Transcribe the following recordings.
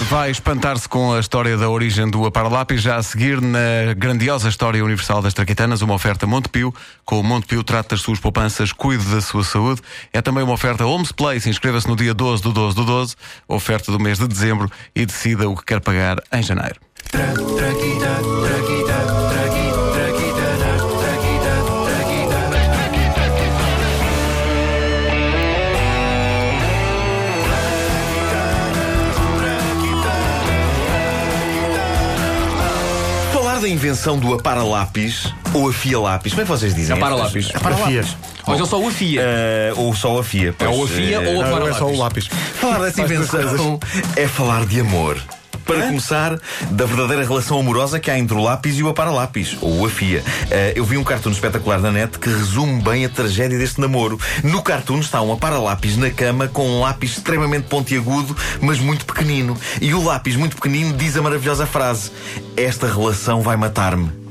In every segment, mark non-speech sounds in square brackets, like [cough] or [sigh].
Vai espantar-se com a história da origem do Aparalápis, já a seguir na grandiosa história universal das traquitanas, uma oferta Montepio. Com o Montepio trata das suas poupanças, cuide da sua saúde. É também uma oferta Homes Place, inscreva-se no dia 12 do 12 do 12, oferta do mês de dezembro e decida o que quer pagar em janeiro. Falar da invenção do apara-lápis ou afia-lápis, como é que vocês dizem? Apara-lápis. Apara-lápis. Ou então só o afia. Eh, ou só afia. É pois, o afia eh, ou a Não, é só o lápis. lápis. Falar dessa invenção é falar de amor. Para começar, da verdadeira relação amorosa que há entre o lápis e o apara-lápis, ou o afia. Eh, eu vi um cartoon espetacular na net que resume bem a tragédia deste namoro. No cartoon está um apara-lápis na cama com um lápis extremamente pontiagudo, mas muito pequenino. E o lápis muito pequenino diz a maravilhosa frase: Esta relação vai matar-me.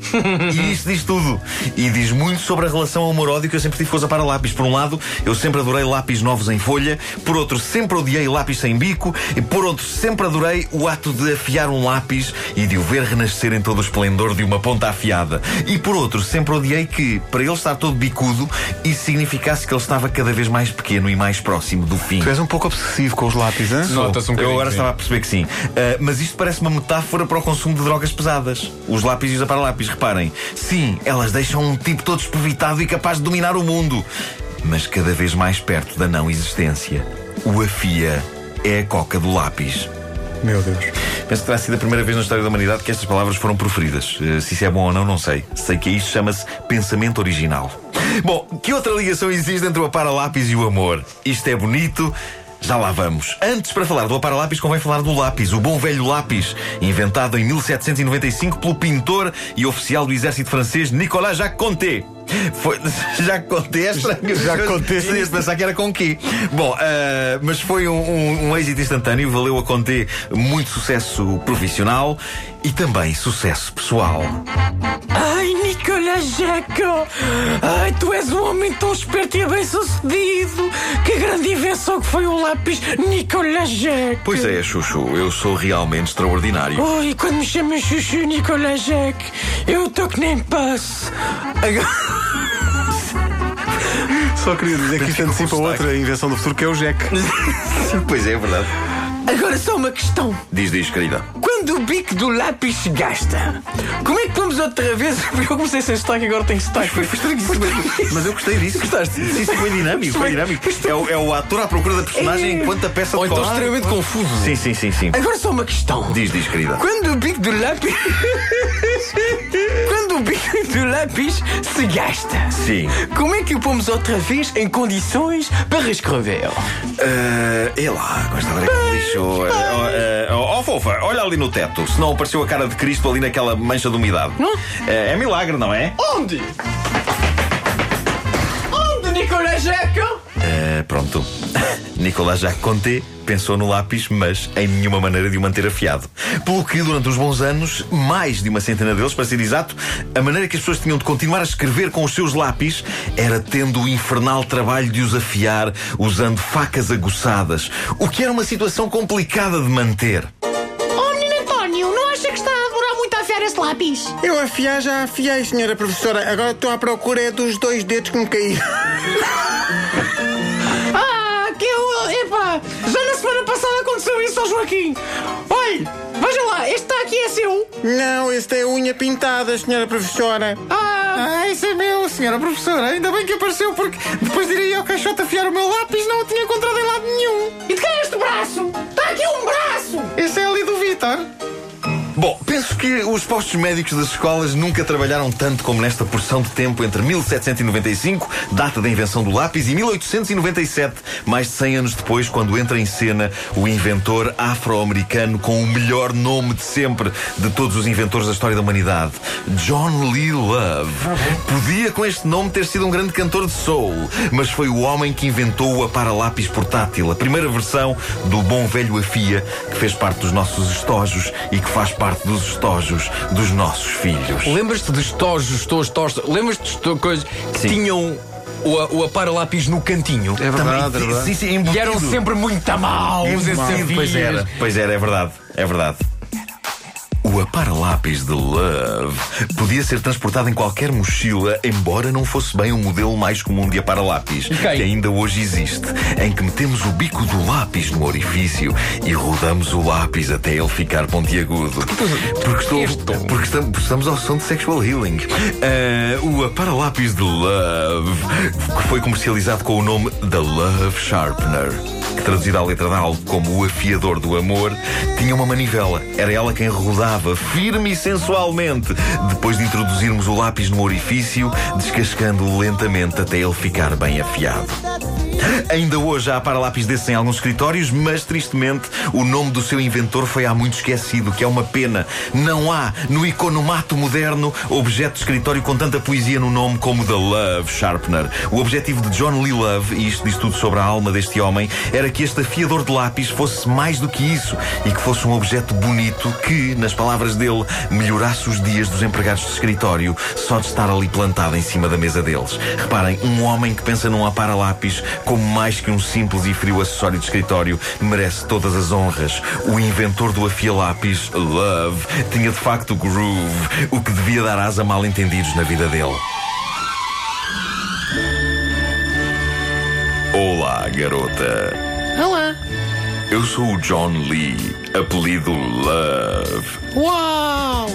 E isto diz tudo. E diz muito sobre a relação amor-ódio que eu sempre tive com os apara-lápis. Por um lado, eu sempre adorei lápis novos em folha. Por outro, sempre odiei lápis sem bico. E por outro, sempre adorei o ato de afiar um lápis e de o ver renascer em todo o esplendor de uma ponta afiada. E por outro, sempre odiei que, para ele estar todo bicudo, isso significasse que ele estava cada vez mais pequeno e mais próximo do fim. Tu és um pouco obsessivo com os lápis, hein? Nota-se um Eu agora sim. estava a perceber que sim. Ah, mas isto parece uma metáfora para o consumo de drogas pesadas. Os lápis e os aparalápis, reparem. Sim, elas deixam um tipo todo espevitado e capaz de dominar o mundo. Mas cada vez mais perto da não existência. O afia é a coca do lápis. Meu Deus. Penso que terá sido a primeira vez na história da humanidade que estas palavras foram proferidas. Eh, Se isso é bom ou não, não sei. Sei que isso chama-se pensamento original. Bom, que outra ligação existe entre o apara-lápis e o amor? Isto é bonito. Já lá vamos. Antes, para falar do apara-lápis, convém falar do lápis, o bom velho lápis, inventado em 1795 pelo pintor e oficial do exército francês Nicolas Jacques Conté. Foi, [laughs] Jacques Conté é estranho. [laughs] Conté. Eu ia pensar que era com quê? Bom, ah, mas foi um, um- um êxito instantâneo, valeu a Conté muito sucesso profissional e também sucesso pessoal. Ai, Nicolas Jeco! Ai, tu és um homem tão esperto e bem sucedido! Que grande invenção que foi o lápis Nicolas Jeco! Pois é, Chuchu, eu sou realmente extraordinário. Oi, quando me chamam Chuchu Nicolas Jeco, eu estou que nem passo! Agora... Só queria dizer que isto antecipa outra invenção do futuro que é o Jack. [laughs] pois é, é verdade. Agora só uma questão. Diz, diz, querida. Quando o bico do lápis se gasta, como é que vamos outra vez? Porque [laughs] eu comecei sem sotaque, agora tenho sotaque. Foi Mas eu gostei disso. Gostaste? Sim, sim, foi dinâmico, foi dinâmico. É o, é o ator à procura da personagem enquanto a peça Ou então extremamente confuso. Sim, sim, sim, sim. Agora só uma questão. Diz, diz, querida. Quando o bico do lápis. [laughs] O bico [laughs] do lápis se gasta, Sim. como é que o pomos outra vez em condições para escrever? Uh, é lá, com esta breca de uh, oh, fofa, olha ali no teto. Se não apareceu a cara de Cristo ali naquela mancha de umidade. Não? Uh, é milagre, não é? Onde? Onde, Nicolas Jeco? Uh, pronto. [laughs] Nicolas Jacques Conté pensou no lápis, mas em nenhuma maneira de o manter afiado. Pelo que, durante uns bons anos, mais de uma centena deles, para ser exato, a maneira que as pessoas tinham de continuar a escrever com os seus lápis era tendo o infernal trabalho de os afiar usando facas aguçadas, o que era uma situação complicada de manter. Oh, menino António, não acha que está a demorar muito a afiar esse lápis? Eu afiar já afiei, senhora professora. Agora estou à procura é dos dois dedos que me caíram. [laughs] Joaquim. Olha, veja lá, este está aqui é seu. Não, esse é unha pintada, senhora professora. Ah, Ah, esse é meu, senhora professora. Ainda bem que apareceu, porque depois de ir ao caixote afiar o meu lápis, não o tinha encontrado em lado nenhum. e de quem é este braço? Está aqui um braço. Esse é ali do Vitor. Penso que os postos médicos das escolas nunca trabalharam tanto como nesta porção de tempo entre 1795, data da invenção do lápis, e 1897, mais de 100 anos depois, quando entra em cena o inventor afro-americano com o melhor nome de sempre de todos os inventores da história da humanidade, John Lee Love. Podia com este nome ter sido um grande cantor de soul, mas foi o homem que inventou o apara-lápis portátil, a primeira versão do bom velho afia que fez parte dos nossos estojos e que faz parte dos estojos dos nossos filhos. Lembras-te de estojos, estojos, estojos. Lembras-te de coisas que Sim. tinham o, o lápis no cantinho. É verdade, é verdade. Sim, sim, E eram sempre muito maus esses. Pois era, pois era, é verdade, é verdade. O apara-lápis de Love podia ser transportado em qualquer mochila, embora não fosse bem o modelo mais comum de apara-lápis, quem? que ainda hoje existe, em que metemos o bico do lápis no orifício e rodamos o lápis até ele ficar pontiagudo. Porque, estou, porque estamos, estamos ao som de Sexual Healing. Ah, o apara-lápis de Love, que foi comercializado com o nome The Love Sharpener, que traduzido à letra de algo como o afiador do amor, tinha uma manivela. Era ela quem rodava firme e sensualmente, depois de introduzirmos o lápis no orifício, descascando-o lentamente até ele ficar bem afiado. Ainda hoje há para-lápis desses em alguns escritórios, mas tristemente o nome do seu inventor foi há muito esquecido, que é uma pena. Não há no economato moderno objeto de escritório com tanta poesia no nome como The Love Sharpener. O objetivo de John Lee Love, e isto diz tudo sobre a alma deste homem, era que este afiador de lápis fosse mais do que isso e que fosse um objeto bonito que, nas palavras dele, melhorasse os dias dos empregados de escritório só de estar ali plantado em cima da mesa deles. Reparem, um homem que pensa num apara-lápis como mais que um simples e frio acessório de escritório merece todas as honras. O inventor do afia-lápis, Love, tinha de facto groove, o que devia dar asa a mal-entendidos na vida dele. Olá, garota. Olá. Eu sou o John Lee, apelido Love. Uau!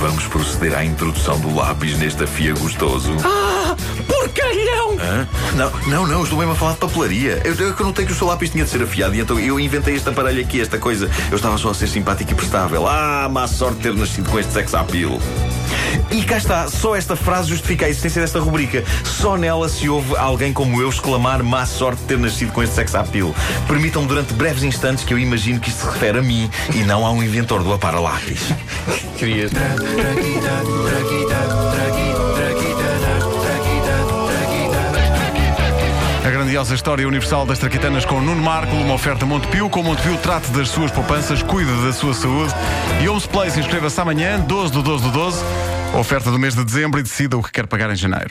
Vamos proceder à introdução do lápis neste afia gostoso. Ah, porcalhão! Hã? Não, não, não, estou mesmo a falar de papelaria. Eu, eu que notei que o seu lápis tinha de ser afiado e então eu inventei este aparelho aqui, esta coisa. Eu estava só a ser simpático e prestável. Ah, má sorte ter nascido com este sex appeal. E cá está, só esta frase justifica a existência desta rubrica. Só nela se ouve alguém como eu exclamar má sorte ter nascido com este sex appeal. Permitam-me durante breves instantes que eu imagino que isto se refere a mim e não a um inventor do apara-lápis. Querias. A grandiosa história universal das traquitanas com Nuno Marco, uma oferta Montepio. Com Montepio, trate das suas poupanças, cuide da sua saúde. E Homes Place, inscreva-se amanhã, 12 do 12 do 12. Oferta do mês de dezembro e decida o que quer pagar em janeiro.